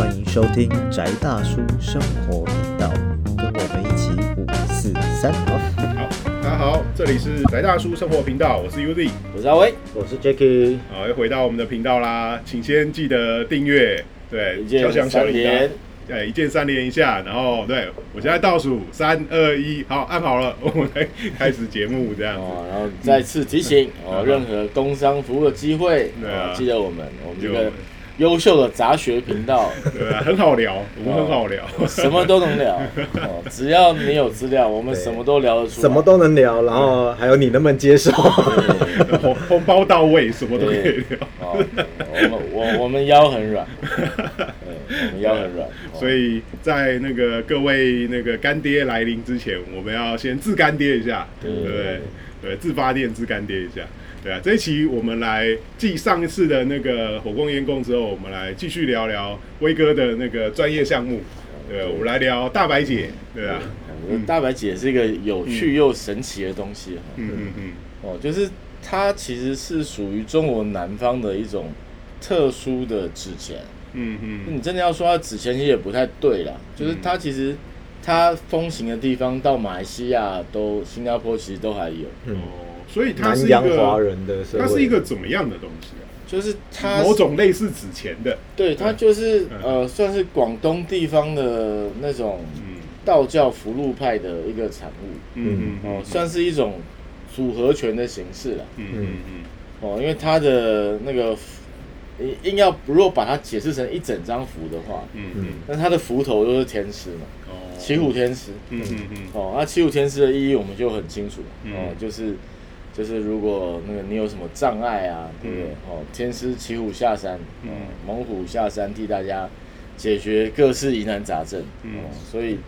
欢迎收听宅大叔生活频道，跟我们一起五四三。好，大家好，这里是宅大叔生活频道，我是 Uzi。我是阿威，我是 Jacky，好，又回到我们的频道啦，请先记得订阅，对，一键敲响小铃铛三连，对，一键三连一下，然后对我现在倒数三二一，好，按好了，我们来开始节目这样子。哦，然后再次提醒哦，任何工商服务的机会，对啊哦记得我们我们这就个优秀的杂学频道，对啊，很好聊，我们很好聊，什么都能聊哦，只要你有资料，我们什么都聊得出来，什么都能聊，然后还有你能不能接受？对红红包到位，什么都可以聊。哦，我们我我们腰很软，对，我们腰很软，哦所以在那个各位那个干爹来临之前，我们要先自干爹一下，对不对？对，自发电自干爹一下。对啊，这一期我们来继上一次的那个火光烟供之后，我们来继续聊聊威哥的那个专业项目。对，我们来聊大白姐，对啊，大白姐是一个有趣又神奇的东西哈。嗯嗯嗯，哦，就是它其实是属于中国南方的一种特殊的纸钱。嗯嗯你真的要说它纸钱，其实也不太对啦。就是它其实它风行的地方，到马来西亚都、新加坡其实都还有。哦，所以它是一洋华个，人的社会，它是一个怎么样的东西啊？就是它某种类似纸钱的，对它就是嗯。呃，算是广东地方的那种嗯。道教福禄派的一个产物。嗯嗯。哦，算是一种组合拳的形式了。嗯嗯哦，因为它的那个硬硬要如果把它解释成一整张符的话，嗯嗯。那它的符头都是天师嘛，哦。骑虎天师。嗯嗯嗯。哦，那骑虎天师的意义我们就很清楚。嗯。哦，就是就是如果那个你有什么障碍啊，对不对？嗯哦，天师骑虎下山，嗯哦，猛虎下山替大家解决各式疑难杂症。嗯哦，所以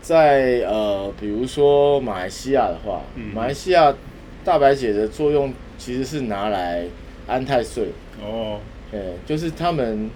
在呃，比如说马来西亚的话，嗯马来西亚大白姐的作用其实是拿来安太岁，哦对，就是他们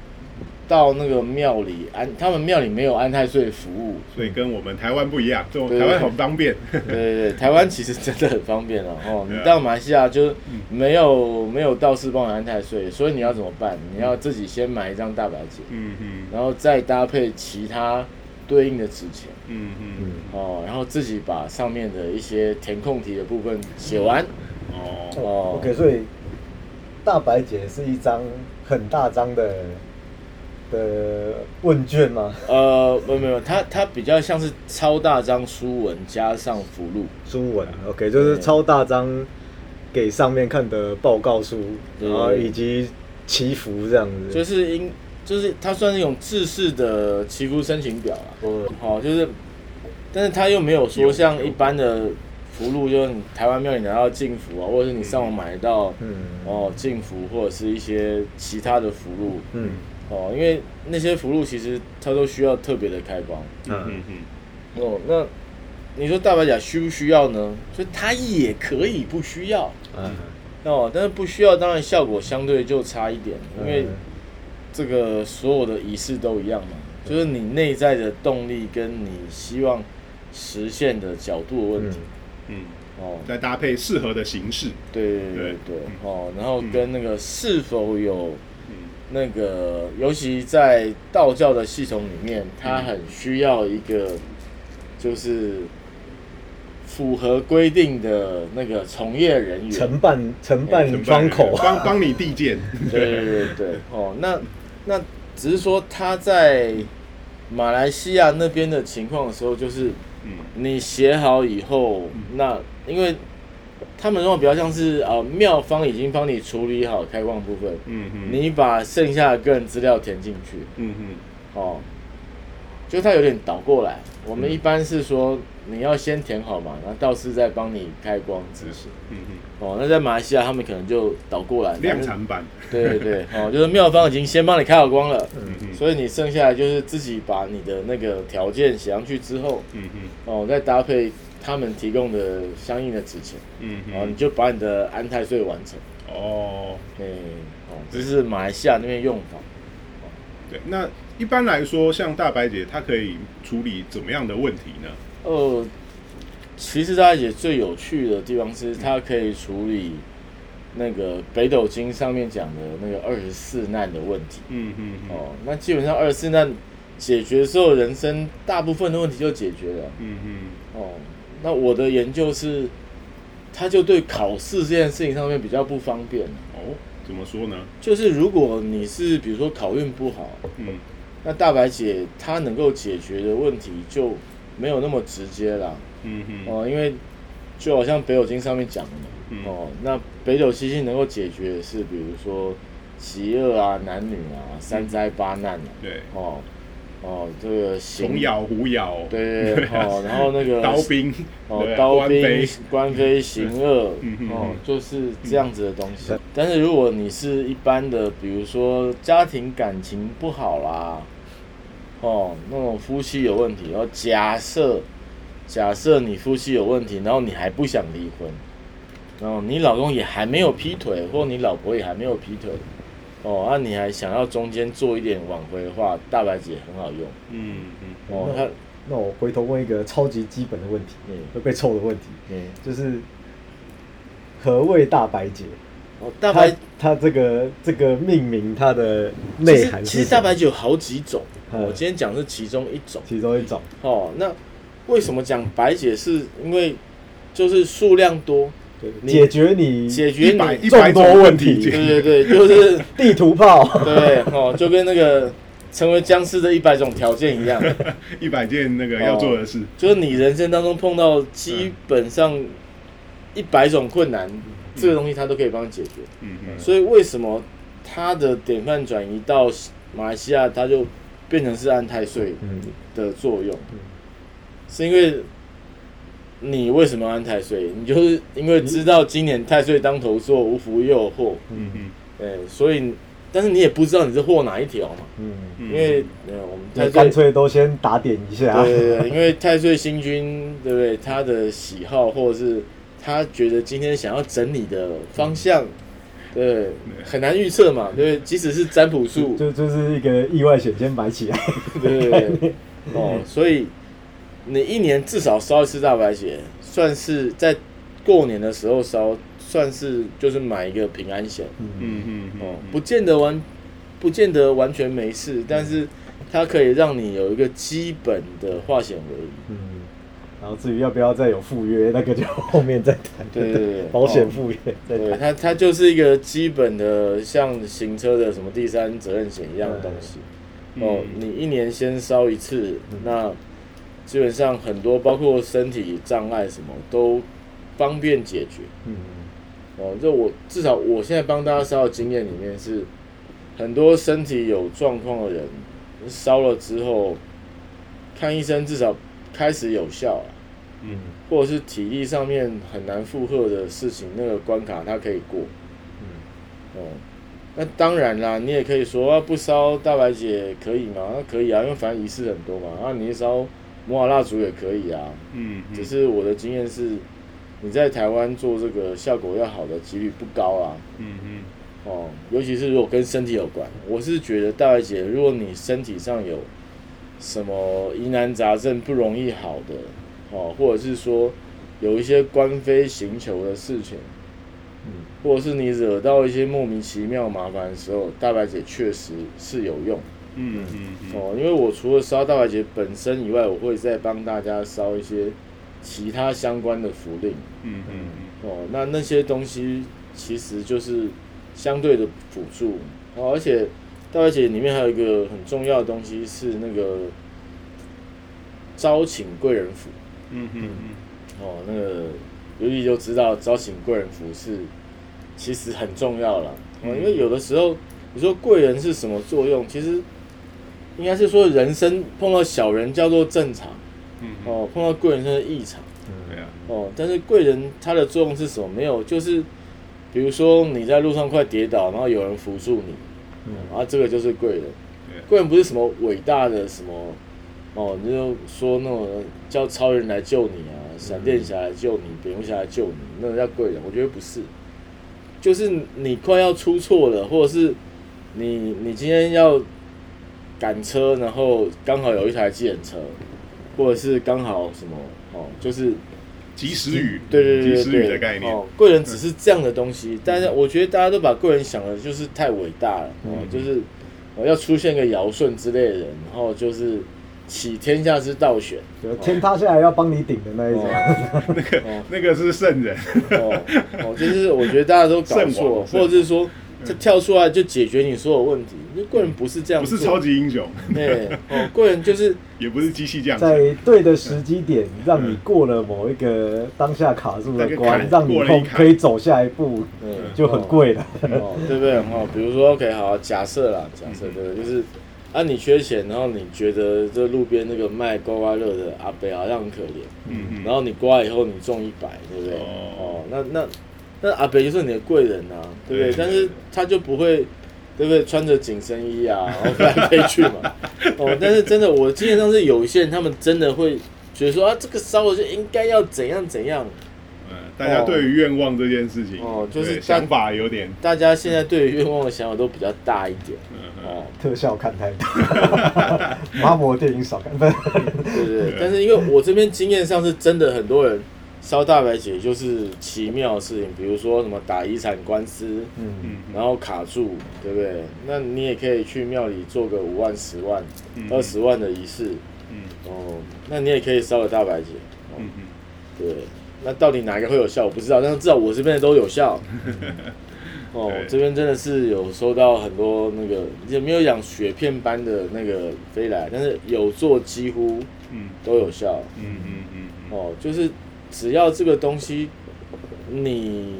到那个庙里安，他们庙里没有安太岁服务，所以跟我们台湾不一样，这种对台湾很方便。对对对，台湾其实真的很方便了 哦。对啊你到马来西亚就没有没有道士帮你安太岁，所以你要怎么办？你要自己先买一张大白纸，嗯嗯然后再搭配其他对应的纸钱嗯嗯嗯，哦，然后自己把上面的一些填空题的部分写完哦哦。OK，所以大白姐是一张很大张的的问卷吗？呃，没有没有，它它比较像是超大张书文加上符录，书文，OK，就是超大张给上面看的报告书，对。然后以及祈福这样子，就是应就是它算是一种制式的祈福申请表啊。嗯。好，就是，但是他又没有说像一般的福禄，就是你台湾庙里拿到净福啊，或者是你上网买到嗯。哦净福，或者是一些其他的福禄嗯哦，因为那些符箓其实它都需要特别的开光。嗯嗯嗯哦。那你说大白甲需不需要呢？所以它也可以不需要。嗯。哦，但是不需要，当然效果相对就差一点，因为嗯这个所有的仪式都一样嘛，就是你内在的动力跟你希望实现的角度的问题。嗯，哦，再搭配适合的形式。对对对对对，哦，然后跟那个是否有嗯那个，尤其在道教的系统里面，它很需要一个就是符合规定的那个从业人员。承办承办承办窗口，帮帮你递件。对对对对，哦，那那只是说他在马来西亚那边的情况的时候，就是嗯你写好以后，那因为他们那种比较像是呃妙方已经帮你处理好开光部分，嗯嗯你把剩下的个人资料填进去，嗯嗯哦，就它有点倒过来。我们一般是说你要先填好嘛，然后道士再帮你开光执行。嗯嗯，哦，那在马来西亚他们可能就倒过来，量产版。对对对，哦，就是妙方已经先帮你开好光了，嗯嗯所以你剩下来就是自己把你的那个条件写上去之后，嗯嗯哦，再搭配他们提供的相应的纸钱，嗯哦，你嗯。就把你的安泰税完成。哦，哎，哦，这是马来西亚那边用法。对，那一般来说，像大白姐，她可以处理怎么样的问题呢？呃，其实大白姐最有趣的地方是，她可以处理那个北斗经上面讲的那个二十四难的问题。嗯嗯嗯哦，那基本上二十四难解决之后，人生大部分的问题就解决了。嗯嗯哦，那我的研究是，他就对考试这件事情上面比较不方便。哦，怎么说呢？就是如果你是比如说考运不好，嗯那大白姐她能够解决的问题就没有那么直接啦。嗯嗯哦，因为就好像北斗经上面讲的嘛，嗯哦，那北斗七星能够解决的是比如说饥饿啊、男女啊、三灾八难啊，对，哦哦，这个行虫咬虎咬，对哦，然后那个 刀兵，哦，刀兵官非、行恶哦嗯，就是这样子的东西。但是如果你是一般的，比如说家庭感情不好啦，哦，那种夫妻有问题，然后假设假设你夫妻有问题，然后你还不想离婚，然后你老公也还没有劈腿，或你老婆也还没有劈腿，哦，那、你还想要中间做一点挽回的话，大白姐很好用，嗯嗯哦，那那我回头问一个超级基本的问题，嗯会被臭的问题，嗯，就是何谓大白姐？哦，大白它它这个这个命名它的内涵其实大白什么酒有好几种，嗯我今天讲是其中一种。其中一种，哦，那为什么讲白姐？是因为就是数量多，对解决你解决一百你一百多问题。题。对对对，就是 地图炮，对哦，就跟那个成为僵尸的一百种条件一样，一百件那个要做的事，就是你人生当中碰到基本上一百种困难，这个东西它都可以帮你解决。嗯嗯。所以为什么它的典范转移到马来西亚，它就变成是安太岁嗯。的作用，是因为你为什么要安太岁？你就是因为知道今年太岁当头坐，无福又祸，嗯嗯哎，所以但是你也不知道你是祸哪一条嘛，嗯，嗯，因为呃我们太岁。干脆都先打点一下，对对对，因为太岁星君，对不对？他的喜好或者是他觉得今天想要整理的方向，对，很难预测嘛，对？即使是占卜术，就就是一个意外险先摆起来，对对对，哦，所以你一年至少烧一次大白鞋，算是在过年的时候烧，算是就是买一个平安险。嗯。嗯哦，不见得完，不见得完全没事，但是它可以让你有一个基本的化险为夷。嗯，然后至于要不要再有赴约，那个就后面再谈，对对对 保险赴约再对，谈，它它就是一个基本的像行车的什么第三责任险一样的东西。哦，你一年先烧一次，那基本上很多包括身体障碍什么都方便解决。嗯哦，就我至少我现在帮大家烧的经验里面是，很多身体有状况的人烧了之后，看医生至少开始有效了，嗯或者是体力上面很难负荷的事情，那个关卡他可以过。嗯哦，那当然啦，你也可以说啊，不烧大白姐可以吗？那可以啊，因为反正仪式很多嘛。啊，你烧摩尔蜡烛也可以啊。嗯，只是我的经验是，你在台湾做这个效果要好的几率不高啊。嗯嗯哦，尤其是如果跟身体有关，我是觉得大白姐，如果你身体上有什么疑难杂症不容易好的，哦，或者是说有一些官非行求的事情，嗯或者是你惹到一些莫名其妙麻烦的时候，大白姐确实是有用嗯嗯嗯哦。因为我除了烧大白姐本身以外，我会再帮大家烧一些其他相关的符令嗯嗯哦。那那些东西其实就是相对的辅助哦，而且大白姐里面还有一个很重要的东西是那个招请贵人符。嗯嗯哦，那个尤其就知道招请贵人符是其实很重要了。哦，因为有的时候你说贵人是什么作用，其实应该是说人生碰到小人叫做正常，嗯，哦，碰到贵人是异常。对啊，哦，但是贵人他的作用是什么？没有，就是比如说你在路上快跌倒，然后有人扶住你，嗯啊，这个就是贵人。贵人不是什么伟大的什么哦，你就说那种叫超人来救你啊，闪电侠来救你，蝙蝠侠来救你，那个叫贵人。我觉得不是，就是你快要出错了，或者是你你今天要赶车，然后刚好有一台计程车，或者是刚好什么哦，就是及时雨，对对对及时雨的概念，嗯哦，贵人只是这样的东西，但是我觉得大家都把贵人想的就是太伟大了，哦，嗯。就是哦要出现个尧舜之类的人，然后就是起天下之道选，天塌下来要帮你顶的那一种。哦。哦 那个是圣人，哦哦，就是我觉得大家都搞 圣错，或者是说他跳出来就解决你所有问题，那贵人不是这样做，不是超级英雄，对哦，贵人就是 也不是机器这样，在对的时机点，让你过了某一个当下卡住的关坎，让你后可以走下一步，嗯就很贵了。哦，对不对？哦，比如说，OK，好，假设啦，假设嗯对不对？就是啊，你缺钱，然后你觉得这路边那个卖刮刮乐的阿伯好像很可怜，嗯嗯，然后你刮以后你中一百，对不对？哦。哦，那那那阿北就是你的贵人呐、对不对？但是他就不会，对不对？穿着紧身衣啊，然后 飞来飞去嘛。哦，但是真的，我经验上是有一些人，他们真的会觉得说啊，这个烧了就应该要怎样怎样。嗯，大家对于愿望这件事情，哦就是想法有点，大家现在对于愿望的想法都比较大一点。嗯嗯哦，特效看太多，麻婆电影少看，对对对。但是因为我这边经验上是真的，很多人烧大白姐就是奇妙的事情，比如说什么打遗产官司。嗯，嗯，然后卡住，对不对？那你也可以去庙里做个五万、十万、嗯二十万的仪式，嗯哦，那你也可以烧个大白姐，哦嗯嗯，对。那到底哪一个会有效，我不知道，但是至少我这边的都有效。哦，这边真的是有收到很多那个，也没有养雪片般的那个飞来，但是有做几乎嗯都有效。嗯嗯嗯嗯，哦，就是只要这个东西你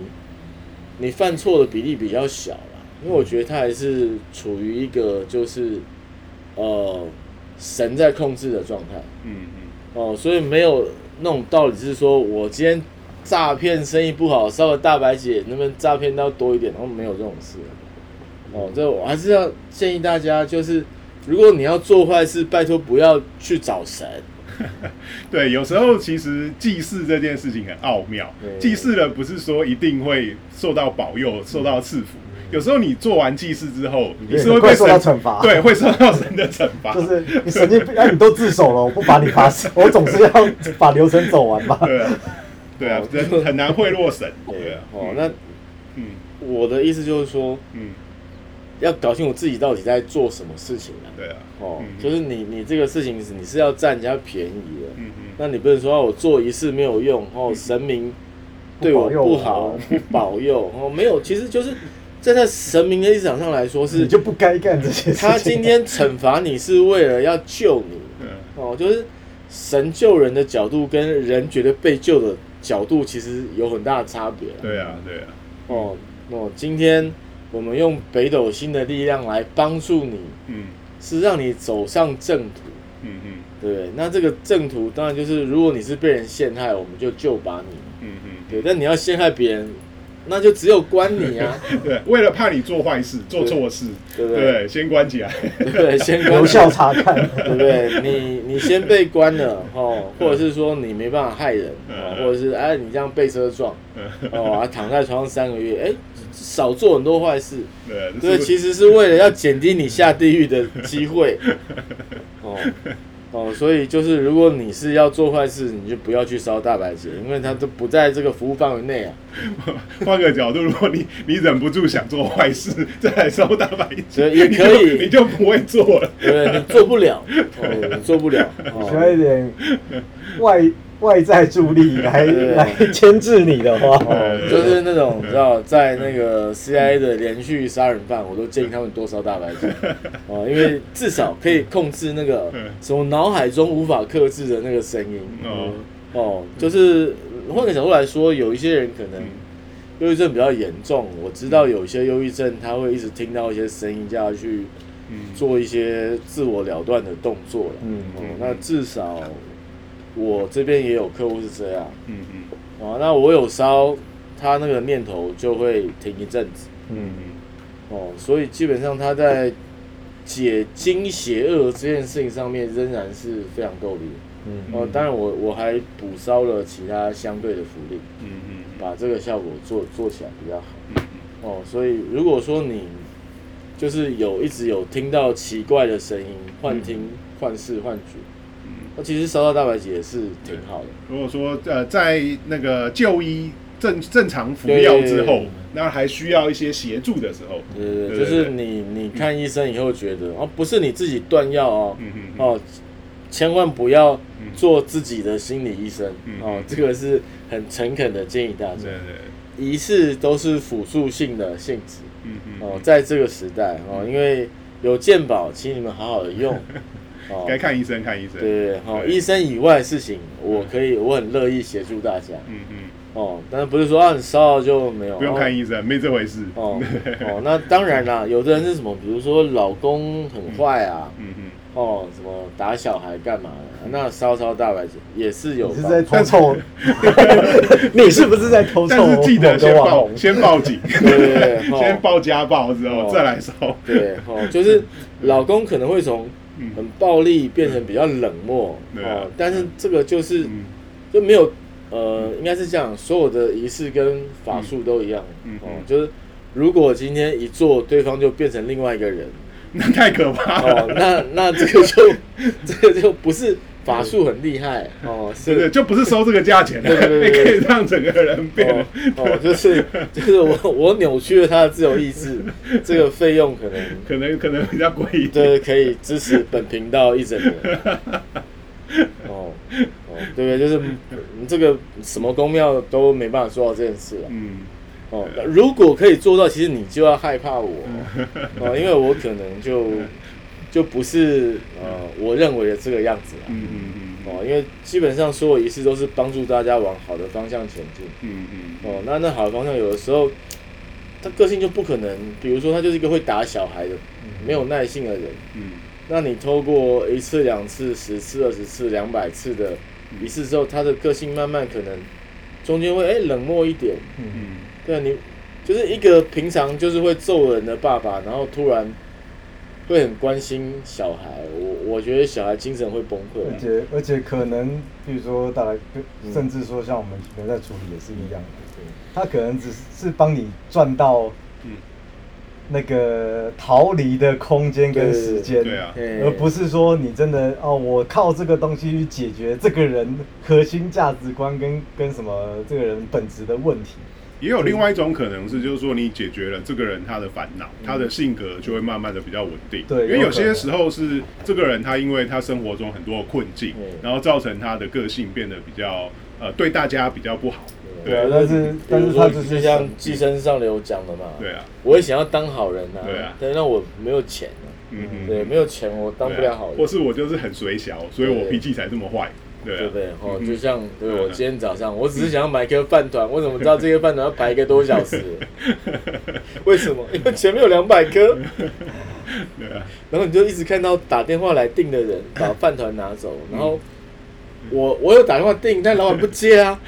你犯错的比例比较小啦，因为我觉得它还是处于一个就是呃神在控制的状态嗯嗯哦，所以没有那种道理是说我今天诈骗生意不好，稍微大白姐，能不能诈骗到多一点？然后没有这种事哦，这我还是要建议大家，就是如果你要做坏事，拜托不要去找神。对，有时候其实祭祀这件事情很奥妙，祭祀了不是说一定会受到保佑、受到赐福。有时候你做完祭祀之后，你是会被受到惩罚对，会受到神的惩罚。就是 你神经病，哎，你都自首了，我不把你罚死，我总是要把流程走完吧。对啊，对啊，人很难贿赂神。对对啊，哦，那嗯我的意思就是说，嗯，要搞清楚自己到底在做什么事情啊。对啊，哦，嗯就是你你这个事情是你是要占人家便宜的，嗯嗯。那你不能说啊我做一次没有用，哦，神明对我不好，不保佑，哦，没有，其实就是站在神明的立场上来说是你是，就不该干这些事情。他今天惩罚你是为了要救你，嗯。哦，就是神救人的角度跟人觉得被救的角度其实有很大的差别啦。对啊，对啊，哦，哦，今天我们用北斗星的力量来帮助你，嗯是让你走上正途，嗯嗯对不对？那这个正途当然就是，如果你是被人陷害，我们就救把你，嗯嗯，对。但你要陷害别人，那就只有关你啊，对，为了怕你做坏事、做错事，对不对？对，先关起来。对？先关有你效查看，对不对？你你先被关了哦，或者是说你没办法害人哦，嗯或者是哎你这样被车撞嗯哦，啊躺在床上三个月，哎少做很多坏事，对，对，其实是为了要减低你下地狱的机会。哦哦，所以就是如果你是要做坏事，你就不要去烧大白节，因为它都不在这个服务范围内啊。换个角度，如果你你忍不住想做坏事，再来烧大白所节，也可以你就你就不会做了。对？你做不了，哦，你做不了。需要哦，一点外外在助力 来 来牵制你的话，哦，就是那种你知道，在那个 CIA 的连续杀人犯，我都建议他们多烧大白节，哦，因为至少可以控制那个嗯。什么脑海中无法克制的那个声音。哦，哦，就是换个角度来说，有一些人可能嗯。忧郁症比较严重，我知道有一些忧郁症他会一直听到一些声音，叫他去嗯，做一些自我了断的动作了。嗯。哦，那至少我这边也有客户是这样。嗯嗯哦，那我有烧，他那个念头就会停一阵子。嗯嗯，哦，所以基本上他在解经邪恶这件事情上面仍然是非常够力的。嗯哦，当然我我还补烧了其他相对的福利，嗯嗯把这个效果做做起来比较好。嗯哦，所以如果说你就是有一直有听到奇怪的声音、幻听、幻视、幻觉，那其实烧到大白节是挺好的。如果说呃，在那个就医正正常服药之后，那还需要一些协助的时候，对对对，对就是你你看医生以后觉得，哦，不是你自己断药哦，嗯嗯嗯哦，千万不要做自己的心理医生嗯哦，这个是很诚恳的建议大家对。对，仪式都是辅助性的性质嗯嗯，哦，在这个时代哦，因为有健保，请你们好好的用哦。该看医生看医生，对好，对。医生以外的事情，我可以，我很乐意协助大家。嗯嗯，哦，但是不是说啊，你烧了就没有，不用看医医生，没这回事，哦哦，那当然啦，有的人是什么，比如说老公很坏啊，嗯嗯，哦，什么打小孩干嘛的，那烧烧大白节也是有你是在，偷臭？你是不是在偷臭？但是记得先报先报警，对对对，哦。先报家暴之后哦。再来烧，对，哦，就是老公可能会从嗯很暴力变成比较冷漠，啊。哦，但是这个就是嗯。就没有，呃，应该是这样，所有的仪式跟法术都一样，哦就是如果今天一做，对方就变成另外一个人，那太可怕哦，了，那那这个就 这个就不是法术很厉害，哦，是。就不是收这个价钱的，对对对 你可以让整个人变哦，哦，就是就是我 我扭曲了他的自由意志，这个费用可能可能可能比较贵一点，对，可以支持本频道一整年。哦，哦，对不对？就是这个什么公庙都没办法做到这件事了。嗯，哦，如果可以做到，其实你就要害怕我哦，因为我可能就就不是呃我认为的这个样子啦。嗯嗯嗯哦，因为基本上所有仪式都是帮助大家往好的方向前进。嗯嗯哦，那那好的方向有的时候他个性就不可能，比如说他就是一个会打小孩的、没有耐性的人。嗯那你透过一次、两次、十次、二十次、两百次的仪式之后，他的个性慢慢可能中间会哎、冷漠一点。嗯，嗯对啊，你就是一个平常就是会揍人的爸爸，然后突然会很关心小孩，我我觉得小孩精神会崩溃。而且而且可能，比如说大甚至说像我们人在处理也是一样的，他可能只是帮你赚到嗯，那个逃离的空间跟时间，对啊，而不是说你真的哦，我靠这个东西去解决这个人核心价值观跟跟什么这个人本质的问题。也有另外一种可能是，就是说你解决了这个人他的烦恼，他的性格就会慢慢的比较稳定。对因为有些时候是这个人他因为他生活中很多的困境嗯，然后造成他的个性变得比较呃对大家比较不好。对啊但是但是他就是像寄生上流讲的嘛，对啊，我也想要当好人呐、对啊。但是那我没有钱啊，嗯嗯，对，没有钱我当不了好人，或是我就是很水小，所以我对。脾气才这么坏。对不，对？哦，嗯就像对嗯我今天早上，我只是想要买一颗饭团，我怎么知道这个饭团要排一个多小时？为什么？因为前面有两百颗，对啊，然后你就一直看到打电话来订的人把饭团拿走，然后我我有打电话订，但老板不接啊。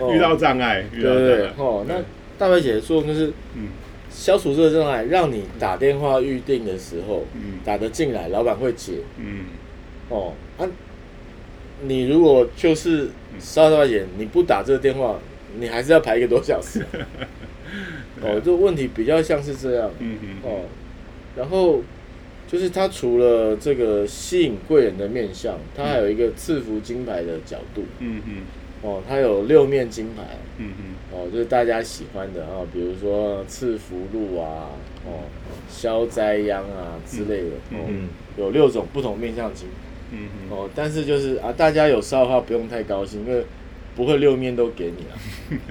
哦。遇到障碍，遇对不对。哦，那大白姐的作用就是嗯。消除这个障碍，让你打电话预定的时候嗯。打得进来，老板会接。嗯。哦啊，你如果就是烧大白姐，你不打这个电话，你还是要排一个多小时。哦，这个问题比较像是这样。嗯嗯哦，然后就是它除了这个吸引贵人的面相，它还有一个赐福金牌的角度。嗯嗯哦，它有六面金牌。嗯嗯哦，就是大家喜欢的啊，比如说赐福禄啊，哦，消灾殃啊之类的。哦，嗯有六种不同面相金。嗯嗯，哦，但是就是啊，大家有烧的话不用太高兴，因为不会六面都给你啊。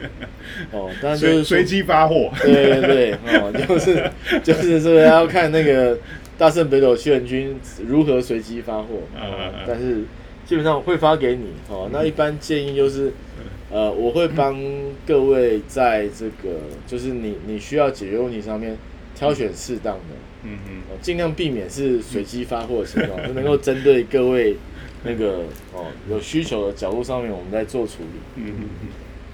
哦，当然就是随随机发货。对对对，哦，就是就是这个要看那个大圣北斗七人军如何随机发货嗯嗯哦嗯，但是基本上会发给你哦。那一般建议就是，呃，我会帮各位在这个就是你你需要解决问题上面挑选适当的。嗯嗯哦，尽量避免是随机发货的情况，就能够针对各位那个哦有需求的角度上面，我们在做处理。嗯嗯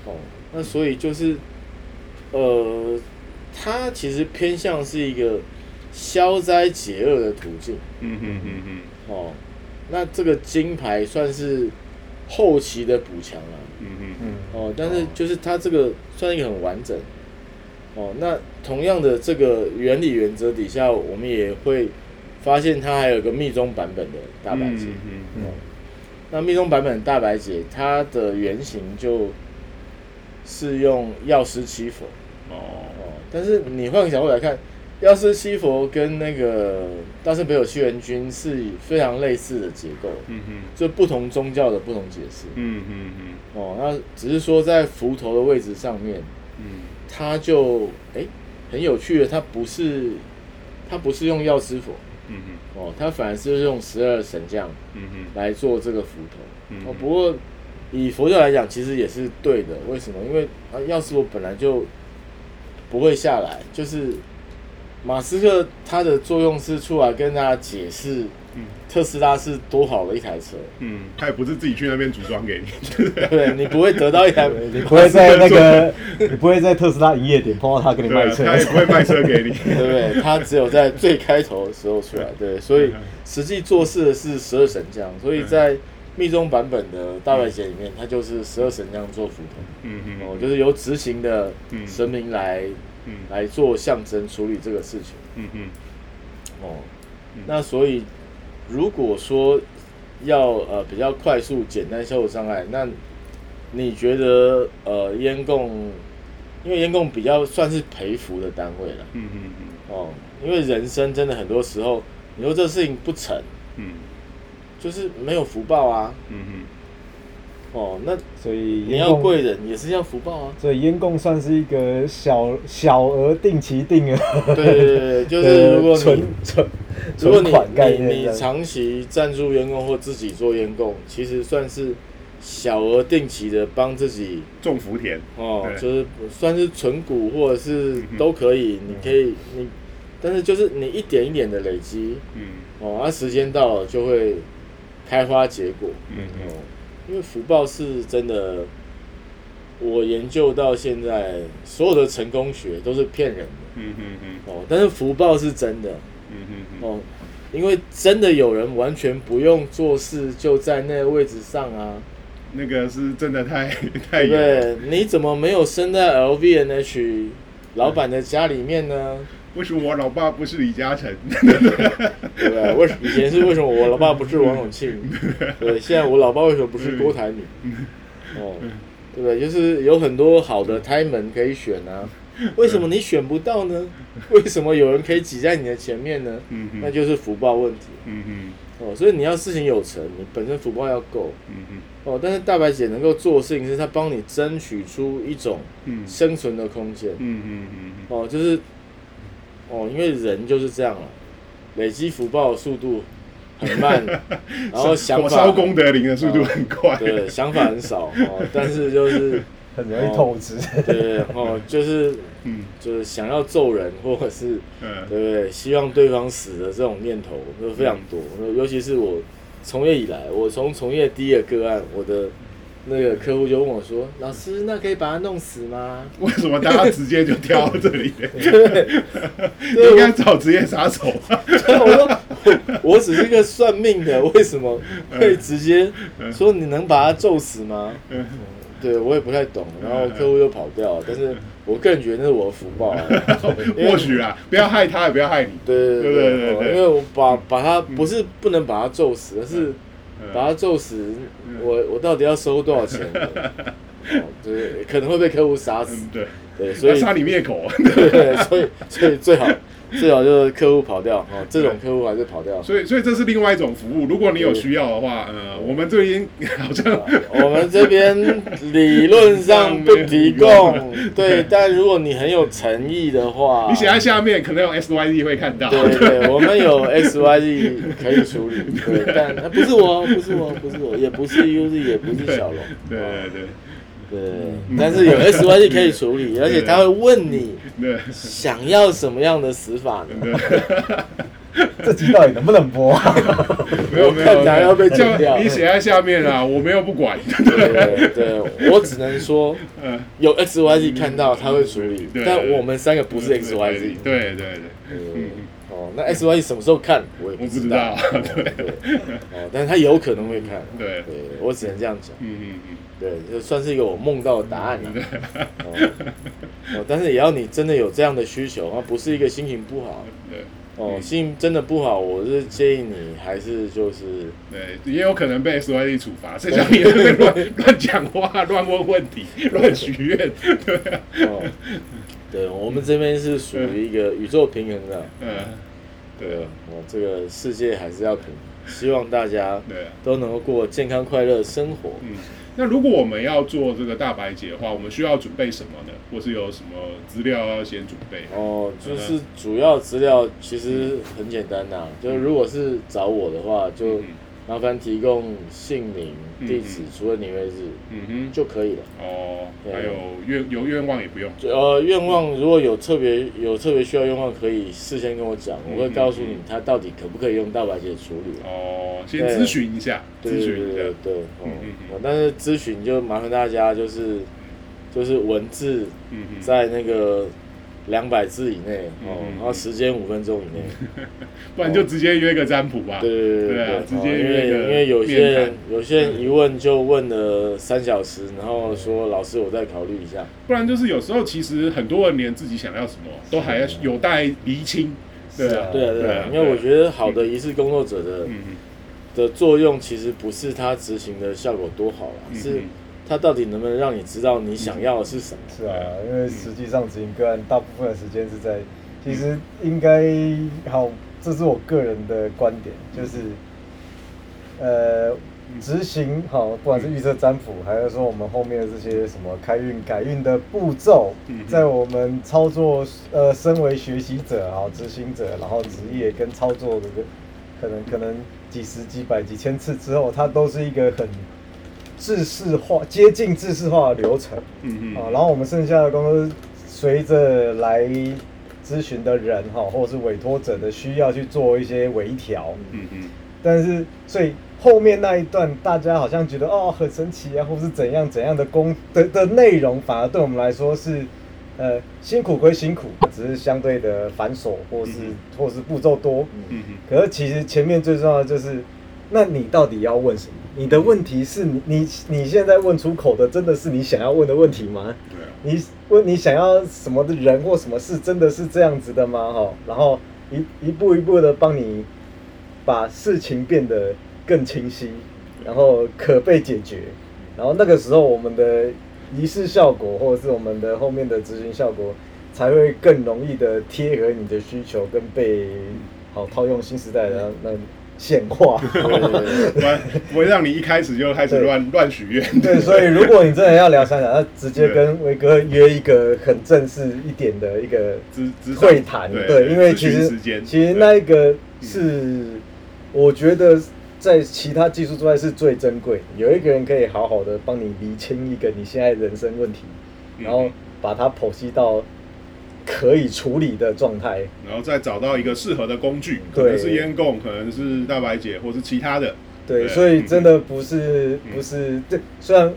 哦，那所以就是，呃，它其实偏向是一个消灾解厄的途径。嗯嗯嗯嗯哦，那这个金牌算是后期的补强了。嗯嗯嗯，哦，但是就是它这个算一个很完整。哦，那同样的这个原理原则底下，我们也会发现它还有个密宗版本的大白节。嗯嗯嗯那密宗版本的大白节，它的原型就是用药师七佛。哦，哦，但是你换个角度来看，药师七佛跟那个大圣北斗七元君是非常类似的结构，嗯哼就不同宗教的不同解释。嗯嗯嗯。哦，那只是说在符头的位置上面，嗯。它就哎、很有趣的，它不是它不是用药师佛嗯哦，它反而是用十二神将嗯哼来做这个符头。嗯哦，不过以佛教来讲，其实也是对的。为什么？因为啊，药师佛本来就不会下来，就是马斯克他的作用是出来跟大家解释嗯。特斯拉是多好的一台车，嗯，他也不是自己去那边组装给你，对？你不会得到一台，你不会在那个，你不会在特斯拉营业点碰到他给你卖车，他也不会卖车给你，对。不对？他只有在最开头的时候出来，对，所以实际做事的是十二神将，所以在密宗版本的大白节里面，它就是十二神将做符头。嗯嗯。哦，就是由执行的嗯。神明来、嗯。来做象征处理这个事情。嗯嗯。哦，嗯。那所以如果说要呃比较快速简单消除障碍，那你觉得呃烟供，因为烟供比较算是陪福的单位了。嗯嗯嗯哦，因为人生真的很多时候，你说这事情不成，嗯就是没有福报啊。嗯嗯哦，那所以你要贵人也是要福报啊。所以烟供算是一个小小额定期定额对对对对，就是如果你存存如果你你你长期赞助员工或自己做员工，其实算是小额定期的帮自己种福田，哦，就是算是存股或者是都可以，你可以你，但是就是你一点一点的累积嗯哦，啊时间到了就会开花结果嗯嗯哦，因为福报是真的，我研究到现在所有的成功学都是骗人的嗯嗯嗯哦，但是福报是真的。哦，因为真的有人完全不用做事就在那个位置上啊，那个是真的太太对不有了，对？你怎么没有生在 LVNH 老板的家里面呢？为什么我老爸不是李嘉诚？对不对？为什以前是为什么我老爸不是王永庆？对，现在我老爸为什么不是郭台铭？哦，对不对？就是有很多好的胎门可以选啊，为什么你选不到呢？为什么有人可以挤在你的前面呢？嗯嗯那就是福报问题嗯嗯哦。所以你要事情有成，你本身福报要够。嗯嗯哦，但是大白姐能够做的事情是，她帮你争取出一种嗯生存的空间。嗯嗯嗯哦，就是，哦，因为人就是这样了，累积福报的速度很慢，然后想火法烧功德林的速度很快，对，想法很少哦，但是就是很容易透支。对哦，就是嗯就是想要揍人，或者是嗯对不对？希望对方死的这种念头就非常多，尤其是我从业以来，我从从业第一个个案，我的那个客户就问我说：“老师，那可以把他弄死吗为什么大家直接就跳到这里？？” 对，应该找职业杀手。对，我说我我只是个算命的，为什么会直接说你能把他揍死吗？嗯对我也不太懂，然后客户又跑掉了，但是我个人觉得那是我的福报啊。或许啊，不要害他，也不要害你。对对对对对对哦因为我把把他不是不能把他揍死，而是嗯把他揍死，我我到底要收多少钱？哦，对，可能会被客户杀死嗯，。对，对，所以要杀你灭口。对，所以所以最好 最好就是客户跑掉哦，这种客户还是跑掉。所以，所以这是另外一种服务。如果你有需要的话，呃，我们这边好像 我们这边理论上不提供，对，但如果你很有诚意的话，你写在下面，可能有 S Y D 会看到。对对，我们有 S Y Z 可以处理，对，但呃不是我，不是我，不是我，也不是 U Z，也不是小龙，对对对，但是有 X Y Z 可以处理，而且他会问你对。想要什么样的死法呢？对，这集到底能不能播？啊？没有没有，看起来要被就剪掉你写在下面啊，我没有不管。对。对，我只能说嗯，有 X Y Z 看到他会处理，但我们三个不是 X Y Z。对对对，嗯，哦，那 X Y Z 什么时候看，我也不知知道哦对，哦，但是他有可能会看，对。对我只能这样讲，嗯嗯嗯对，就算是一个我梦到的答案了。哦，哦，但是也要你真的有这样的需求，而不是一个心情不好。嗯，对，哦，嗯心情真的不好，我是建议你还是就是对，也有可能被 SYD 处罚，这叫你乱乱讲话、乱问问题、乱许愿，对啊，哦，对我们这边是属于一个宇宙平衡的，嗯，对。啊，我这个世界还是要平衡，希望大家。都能够过健康快乐的生活。嗯，那如果我们要做这个大白节的话，我们需要准备什么呢？或是有什么资料要先准备？哦，就是主要资料其实很简单呐、就是如果是找我的话，就嗯麻烦提供姓名、嗯地址、除了年月日嗯哼，就可以了。哦，还有愿有愿望也不用。就呃，愿望如果有特别有特别需要愿望，可以事先跟我讲，我会告诉你他到底可不可以用大白节处理。哦，先对咨询一下，咨询一下对。哦但是咨询就麻烦大家就是就是文字嗯，在那个两百字以内嗯哦嗯，然后时间五分钟以内。不然就直接约个占卜吧。对对对直接哦因为约个因为有些人有些人一问就问了三小时，然后说老师我再考虑一下。不然就是有时候其实很多人连自己想要什么都还要有待厘清。对啊，对啊对啊因为我觉得好的仪式工作者的嗯的作用其实不是他执行的效果多好啦，嗯是他到底能不能让你知道你想要的是什么。是啊，因为实际上执行个案大部分的时间是在，其实应该好，这是我个人的观点，就是，呃，执行好，不管是预测占卜，还是说我们后面的这些什么开运改运的步骤嗯，在我们操作，呃，身为学习者啊执行者，然后职业跟操作的可能可能几十几百几千次之后，它都是一个很制式化、接近制式化的流程。嗯啊，然后我们剩下的工作是随着来咨询的人哈，或者是委托者的需要去做一些微调。嗯嗯但是，所以后面那一段大家好像觉得哦很神奇啊，或是怎样怎样的工的的内容，反而对我们来说是呃辛苦归辛苦，只是相对的繁琐，或是、嗯或是步骤多。嗯嗯可是其实前面最重要的就是，那你到底要问什么？你的问题是你你你现在问出口的，真的是你想要问的问题吗？对啊，你问你想要什么的人或什么事，真的是这样子的吗？哈，然后一一步一步的帮你把事情变得更清晰，然后可被解决，然后那个时候我们的仪式效果，或者是我们的后面的执行效果，才会更容易的贴合你的需求，跟被好套用新时代的那那显化。对不会让你一开始就开始乱乱许愿。对，所以如果你真的要聊三讲，那直接跟威哥约一个很正式一点的一个会谈，对，因为其实其实那一个是我觉得在其他技术之外是最珍贵，有一个人可以好好的帮你理清一个你现在人生问题，然后把它剖析到可以处理的状态。然后再找到一个适合的工具，可对能是烟供，可能是大白姐，或是其他的。对，对。所以真的不是嗯。不是这，虽然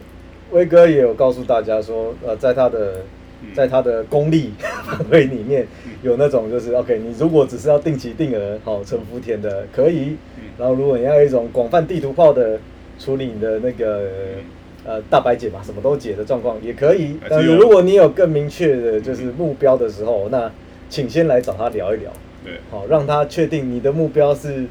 威哥也有告诉大家说，呃，在他的嗯。在他的功力范围里面，有那种就是 OK，你如果只是要定期定额，好存福田的可以，嗯。然后如果你要一种广泛地图炮的处理你的那个呃大白解嘛，什么都解的状况也可以，但是如果你有更明确的就是目标的时候，那请先来找他聊一聊。对，好，让他确定你的目标是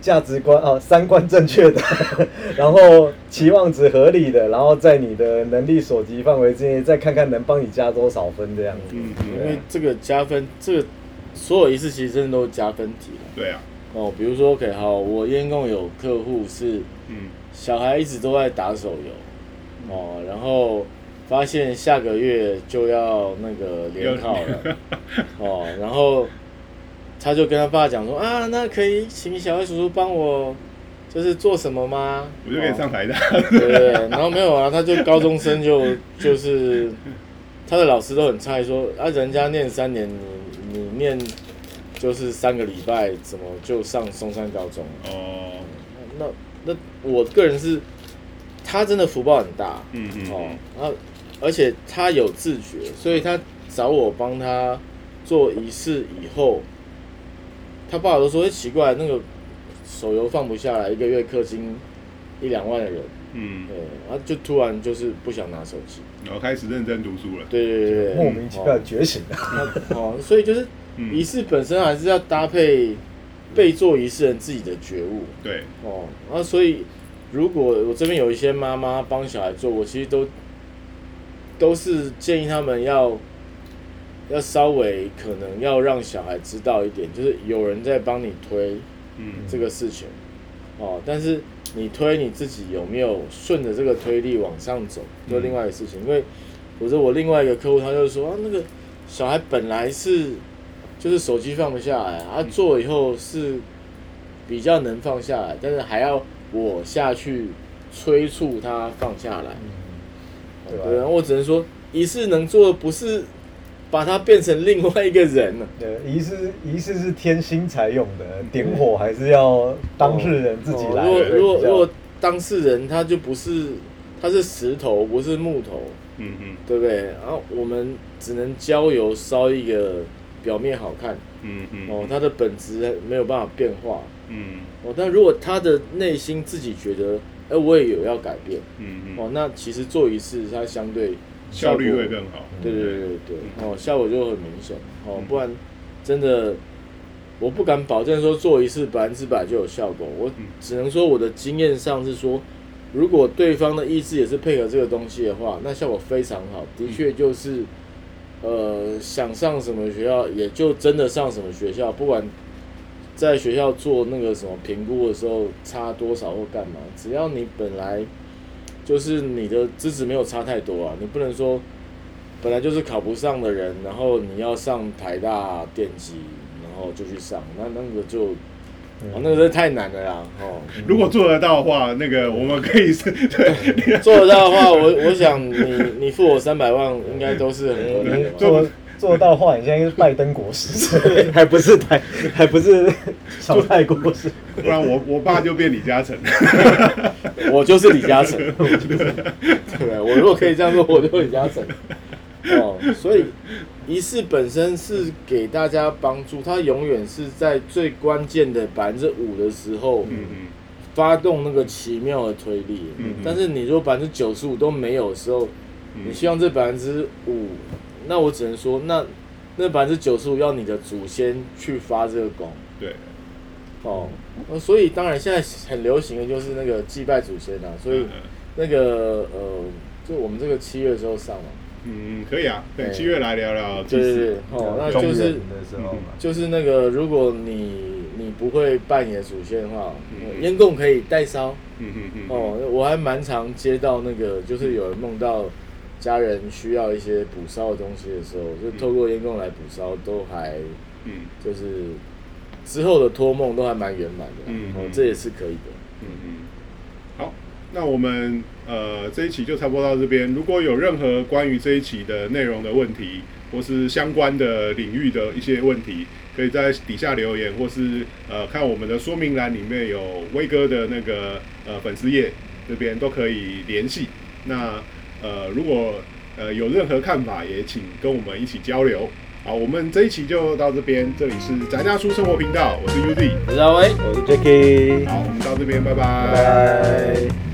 价值观啊、三观正确的，然后期望值合理的，然后在你的能力所及范围之内，再看看能帮你加多少分这样子。嗯因为这个加分，这个所有一次其实真的都是加分题了。对啊，哦，比如说，OK，好，我烟共有客户是嗯小孩一直都在打手游，哦，然后发现下个月就要那个联考了，哦，然后他就跟他爸讲说啊，那可以请小黑叔叔帮我，就是做什么吗？我就可以上哦台的。对对对，然后没有啊，他就高中生就就是他的老师都很菜，说啊，人家念三年，你你念就是三个礼拜，怎么就上松山高中？哦，那那我个人是，他真的福报很大，嗯嗯哦嗯，然后而且他有自觉，所以他找我帮他做仪式以后，他爸爸都说，哎、奇怪，那个手游放不下来，一个月氪金一两万的人，嗯，对，然后就突然就是不想拿手机，然后开始认真读书了。对对对对，莫名其妙觉醒。了哦，所以就是嗯仪式本身还是要搭配被做仪式人自己的觉悟对，哦。那所以如果我这边有一些妈妈帮小孩做，我其实都都是建议他们要要稍微可能要让小孩知道一点，就是有人在帮你推嗯这个事情哦，但是你推你自己有没有顺着这个推力往上走，就另外一个事情。因为我说我另外一个客户，他就说啊，那个小孩本来是就是手机放不下来，啊，做以后是比较能放下来，但是还要我下去催促他放下来。对吧我只能说仪式能做的不是把它变成另外一个人了。对，仪式仪式是添新才用的，点火还是要当事人自己来。哦如果如果如果当事人他就不是他是石头，不是木头，嗯嗯对不对？然后我们只能浇油烧一个表面好看嗯嗯哦，他的本质没有办法变化。嗯。哦。但如果他的内心自己觉得，哎，我也有要改变嗯嗯，哦，那其实做一次它相对效率会更好。对对对对对，哦，效果就很明显。哦嗯，不然真的我不敢保证说做一次百分之百就有效果，我嗯。只能说我的经验上是说，如果对方的意志也是配合这个东西的话，那效果非常好，的确就是呃想上什么学校也就真的上什么学校，不管在学校做那个什么评估的时候差多少或干嘛，只要你本来就是你的资质没有差太多啊，你不能说本来就是考不上的人，然后你要上台大电机，然后就去上，那那个就，哦，那个真的太难了啦，哦，如果做得到的话，那个我们可以是对，做得到的话，我我想你你付我三百万，应该都是很合理的你嘛。做做到的话，你现在是拜登国师，还不是台，还不是小泰国师。不然我我爸就变李嘉诚。我就是李嘉诚，对 不对？我如果可以这样做，我就是李嘉诚。哦，所以仪式本身是给大家帮助，它永远是在最关键的百分之五的时候嗯发动那个奇妙的推力。嗯但是你如果百分之九十五都没有的时候，嗯。你希望这百分之五，那我只能说，那那百分之九十五要你的祖先去发这个功。对，哦，呃所以当然现在很流行的就是那个祭拜祖先啊，所以嗯。那个呃，就我们这个七月的时候上嘛，嗯，可以啊，对，七月来聊聊祭对对对祀。，哦，那就是的时候嘛，就是那个，如果你你不会拜你的祖先的话，烟供可以代烧。嗯嗯嗯，哦，我还蛮常接到那个，就是有人梦到家人需要一些补烧的东西的时候，就透过烟供来补烧，都还嗯。就是之后的托梦都还蛮圆满的，嗯嗯，哦这也是可以的。嗯嗯，好，那我们呃这一期就差不多到这边。如果有任何关于这一期的内容的问题，或是相关的领域的一些问题，可以在底下留言，或是呃看我们的说明栏里面有威哥的那个呃粉丝页这边都可以联系。那呃如果呃有任何看法，也请跟我们一起交流。好，我们这一期就到这边，这里是宅大叔生活频道，我是 UZ，我是阿威。我是 Jacky，好，我们到这边，拜拜拜。